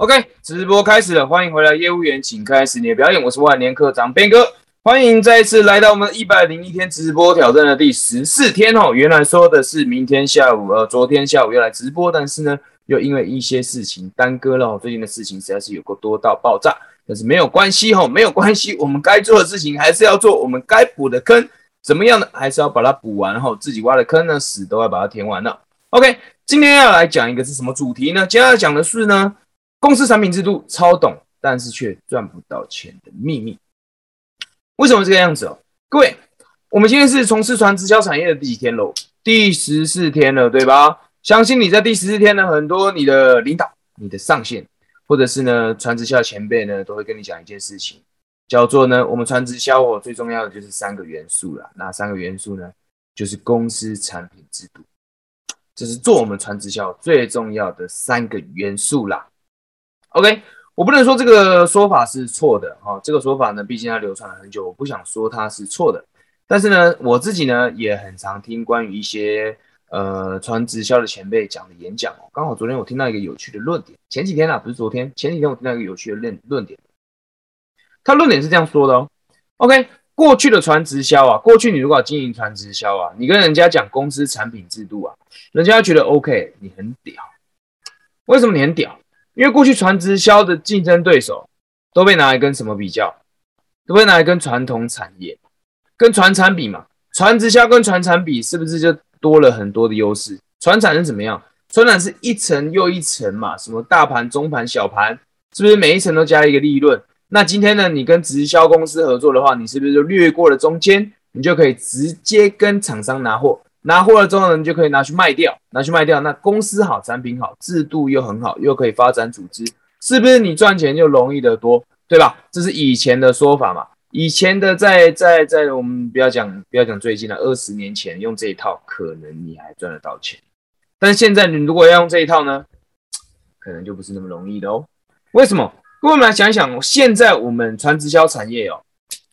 OK，直播开始了，欢迎回来，业务员，请开始你的表演。我是万年科长边哥，欢迎再次来到我们一百零一天直播挑战的第十四天哦。原来说的是明天下午，呃，昨天下午要来直播，但是呢，又因为一些事情耽搁了。最近的事情实在是有够多到爆炸，但是没有关系哈，没有关系，我们该做的事情还是要做，我们该补的坑怎么样呢？还是要把它补完后，自己挖的坑呢，屎都要把它填完了。OK，今天要来讲一个是什么主题呢？今天要讲的是呢。公司产品制度超懂，但是却赚不到钱的秘密，为什么这个样子哦？各位，我们今天是从事传直销产业的第几天喽？第十四天了，对吧？相信你在第十四天呢，很多你的领导、你的上线，或者是呢传直销前辈呢，都会跟你讲一件事情，叫做呢，我们传直销哦，最重要的就是三个元素啦。哪三个元素呢？就是公司产品制度，这是做我们传直销最重要的三个元素啦。OK，我不能说这个说法是错的哈，这个说法呢，毕竟它流传了很久，我不想说它是错的。但是呢，我自己呢也很常听关于一些呃传直销的前辈讲的演讲哦。刚好昨天我听到一个有趣的论点，前几天啊不是昨天，前几天我听到一个有趣的论论点，他论点是这样说的哦。OK，过去的传直销啊，过去你如果经营传直销啊，你跟人家讲公司产品制度啊，人家觉得 OK，你很屌。为什么你很屌？因为过去传直销的竞争对手都被拿来跟什么比较？都被拿来跟传统产业、跟传产比嘛。传直销跟传产比，是不是就多了很多的优势？传产是怎么样？传产是一层又一层嘛，什么大盘、中盘、小盘，是不是每一层都加一个利润？那今天呢，你跟直销公司合作的话，你是不是就略过了中间，你就可以直接跟厂商拿货？拿货了之后呢，你就可以拿去卖掉，拿去卖掉。那公司好，产品好，制度又很好，又可以发展组织，是不是你赚钱就容易得多，对吧？这是以前的说法嘛。以前的在在在我们不要讲不要讲最近了，二十年前用这一套，可能你还赚得到钱。但现在你如果要用这一套呢，可能就不是那么容易的哦。为什么？各位我们来想一想，现在我们传直销产业哦，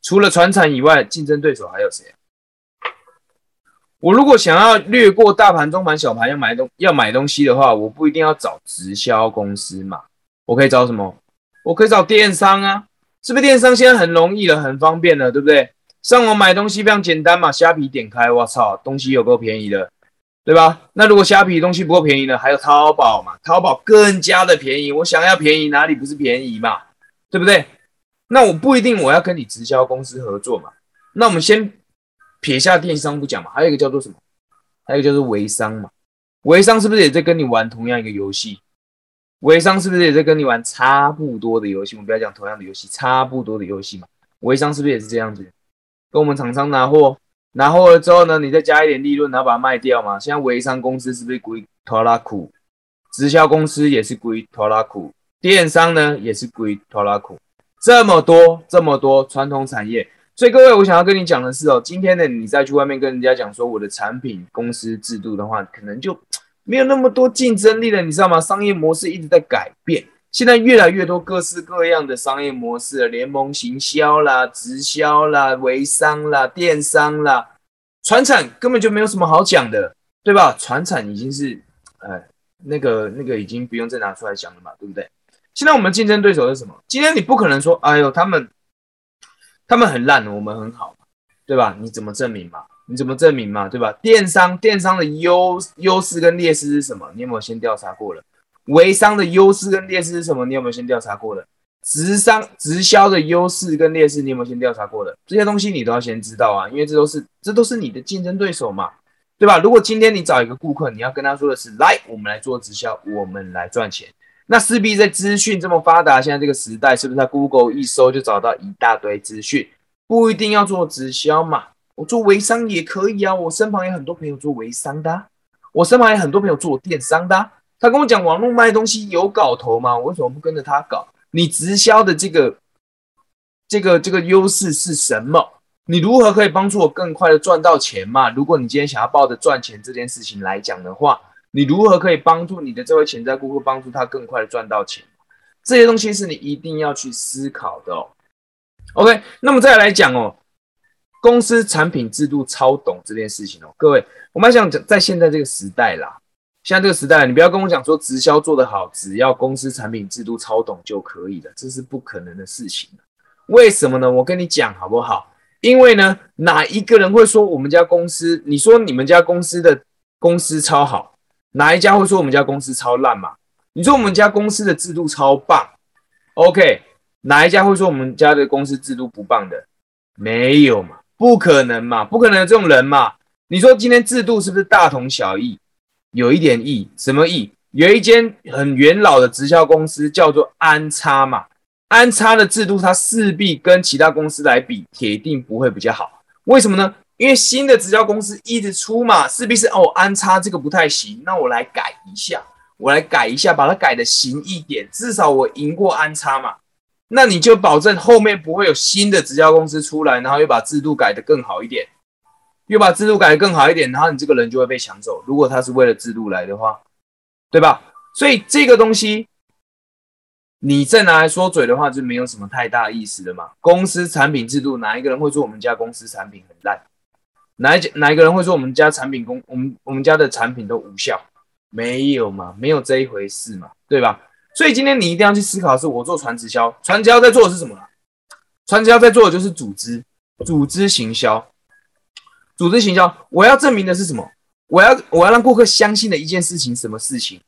除了传产以外，竞争对手还有谁？我如果想要略过大盘、中盘、小盘要买东要买东西的话，我不一定要找直销公司嘛，我可以找什么？我可以找电商啊，是不是电商现在很容易了，很方便了，对不对？上网买东西非常简单嘛，虾皮点开，我操，东西有够便宜的，对吧？那如果虾皮东西不够便宜呢？还有淘宝嘛，淘宝更加的便宜，我想要便宜哪里不是便宜嘛，对不对？那我不一定我要跟你直销公司合作嘛，那我们先。撇下电商不讲嘛，还有一个叫做什么？还有一个叫做微商嘛。微商是不是也在跟你玩同样一个游戏？微商是不是也在跟你玩差不多的游戏？我们不要讲同样的游戏，差不多的游戏嘛。微商是不是也是这样子？跟我们厂商拿货，拿货了之后呢，你再加一点利润，然后把它卖掉嘛。现在微商公司是不是归拖拉苦？直销公司也是归拖拉苦，电商呢也是归拖拉苦。这么多，这么多传统产业。所以各位，我想要跟你讲的是哦，今天呢，你再去外面跟人家讲说我的产品公司制度的话，可能就没有那么多竞争力了，你知道吗？商业模式一直在改变，现在越来越多各式各样的商业模式，联盟行销啦、直销啦、微商啦、电商啦，传产根本就没有什么好讲的，对吧？传产已经是，呃，那个那个已经不用再拿出来讲了嘛，对不对？现在我们竞争对手是什么？今天你不可能说，哎呦，他们。他们很烂，我们很好，对吧？你怎么证明嘛？你怎么证明嘛？对吧？电商电商的优优势跟劣势是什么？你有没有先调查过了？微商的优势跟劣势是什么？你有没有先调查过了？直商直销的优势跟劣势，你有没有先调查过了？这些东西你都要先知道啊，因为这都是这都是你的竞争对手嘛，对吧？如果今天你找一个顾客，你要跟他说的是，来，我们来做直销，我们来赚钱。那势必在资讯这么发达，现在这个时代，是不是在 Google 一搜就找到一大堆资讯？不一定要做直销嘛，我做微商也可以啊。我身旁有很多朋友做微商的，我身旁有很多朋友做电商的。他跟我讲网络卖东西有搞头吗？我为什么不跟着他搞？你直销的这个、这个、这个优势是什么？你如何可以帮助我更快的赚到钱嘛？如果你今天想要抱着赚钱这件事情来讲的话。你如何可以帮助你的这位潜在顾客，帮助他更快的赚到钱？这些东西是你一定要去思考的哦。OK，那么再来讲哦，公司产品制度超懂这件事情哦，各位，我们还想讲在现在这个时代啦，现在这个时代，你不要跟我讲说直销做得好，只要公司产品制度超懂就可以了，这是不可能的事情。为什么呢？我跟你讲好不好？因为呢，哪一个人会说我们家公司？你说你们家公司的公司超好，哪一家会说我们家公司超烂嘛？你说我们家公司的制度超棒，OK？哪一家会说我们家的公司制度不棒的？没有嘛？不可能嘛？不可能有这种人嘛？你说今天制度是不是大同小异？有一点异，什么异？有一间很元老的直销公司叫做安插嘛。安插的制度，它势必跟其他公司来比，铁定不会比较好。为什么呢？因为新的直销公司一直出嘛，势必是哦，安插这个不太行，那我来改一下，我来改一下，把它改的行一点，至少我赢过安插嘛。那你就保证后面不会有新的直销公司出来，然后又把制度改得更好一点，又把制度改得更好一点，然后你这个人就会被抢走。如果他是为了制度来的话，对吧？所以这个东西。你再拿来说嘴的话，就没有什么太大意思的嘛。公司产品制度，哪一个人会说我们家公司产品很烂？哪一哪一个人会说我们家产品公我们我们家的产品都无效？没有嘛，没有这一回事嘛，对吧？所以今天你一定要去思考，是我做传直销，传直销在做的是什么？传直销在做的就是组织，组织行销，组织行销。我要证明的是什么？我要我要让顾客相信的一件事情，什么事情？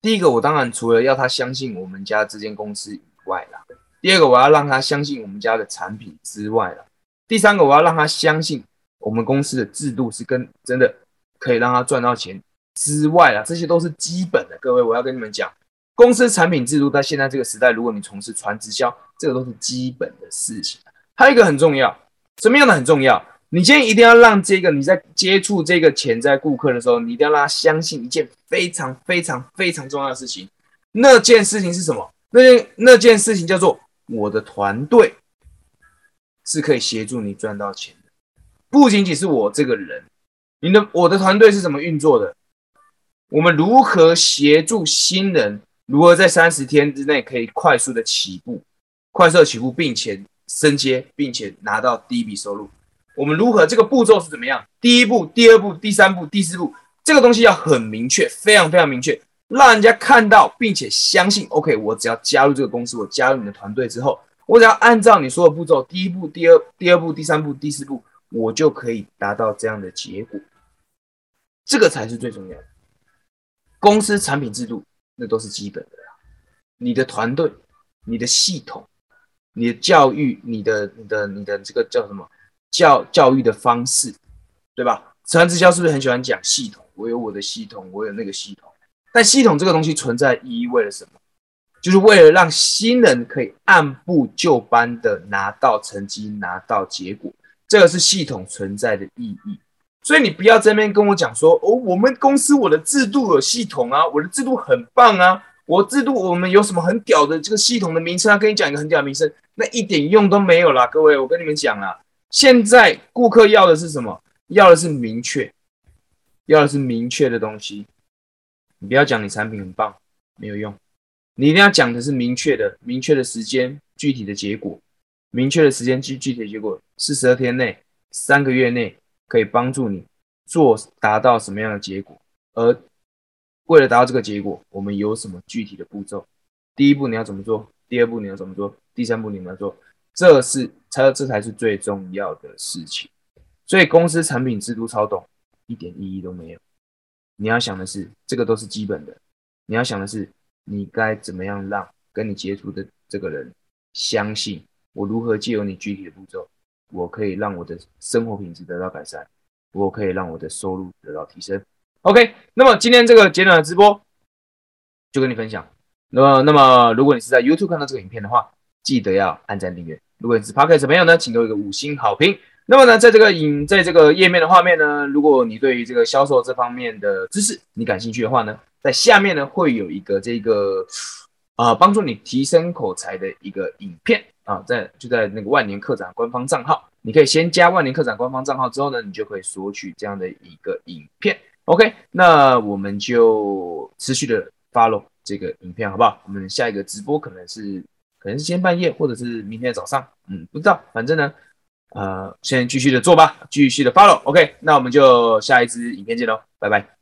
第一个，我当然除了要他相信我们家这间公司以外啦，第二个，我要让他相信我们家的产品之外了。第三个，我要让他相信我们公司的制度是跟真的可以让他赚到钱之外啊。这些都是基本的。各位，我要跟你们讲，公司产品制度在现在这个时代，如果你从事传直销，这个都是基本的事情。还有一个很重要，什么样的很重要？你今天一定要让这个你在接触这个潜在顾客的时候，你一定要让他相信一件非常非常非常重要的事情。那件事情是什么？那件那件事情叫做我的团队是可以协助你赚到钱，不仅仅是我这个人。你的我的团队是怎么运作的？我们如何协助新人？如何在三十天之内可以快速的起步，快速的起步，并且升阶，并且拿到第一笔收入？我们如何这个步骤是怎么样？第一步、第二步、第三步、第四步，这个东西要很明确，非常非常明确，让人家看到并且相信。OK，我只要加入这个公司，我加入你的团队之后，我只要按照你说的步骤，第一步、第二、第二步、第三步、第四步，我就可以达到这样的结果。这个才是最重要的。公司产品制度那都是基本的，你的团队、你的系统、你的教育、你的、你的、你的这个叫什么？教教育的方式，对吧？传直销是不是很喜欢讲系统？我有我的系统，我有那个系统。但系统这个东西存在意义为了什么？就是为了让新人可以按部就班的拿到成绩，拿到结果。这个是系统存在的意义。所以你不要在那边跟我讲说，哦，我们公司我的制度有系统啊，我的制度很棒啊，我制度我们有什么很屌的这个系统的名称啊？跟你讲一个很屌的名称，那一点用都没有啦，各位，我跟你们讲啊。现在顾客要的是什么？要的是明确，要的是明确的东西。你不要讲你产品很棒，没有用。你一定要讲的是明确的、明确的时间、具体的结果。明确的时间具具体的结果，四十二天内、三个月内可以帮助你做达到什么样的结果？而为了达到这个结果，我们有什么具体的步骤？第一步你要怎么做？第二步你要怎么做？第三步你要做？这是才这才是最重要的事情，所以公司产品制度超懂一点意义都没有。你要想的是，这个都是基本的。你要想的是，你该怎么样让跟你接触的这个人相信我如何借由你具体的步骤，我可以让我的生活品质得到改善，我可以让我的收入得到提升。OK，那么今天这个简短的直播就跟你分享。那么，那么如果你是在 YouTube 看到这个影片的话，记得要按赞订阅。如果你是 Podcast 朋友呢，请给我一个五星好评。那么呢，在这个影，在这个页面的画面呢，如果你对于这个销售这方面的知识你感兴趣的话呢，在下面呢会有一个这个啊帮助你提升口才的一个影片啊，在就在那个万年客展官方账号，你可以先加万年客展官方账号之后呢，你就可以索取这样的一个影片。OK，那我们就持续的 follow 这个影片好不好？我们下一个直播可能是。可能是今天半夜，或者是明天早上，嗯，不知道。反正呢，呃，先继续的做吧，继续的 follow。OK，那我们就下一支影片见喽，拜拜。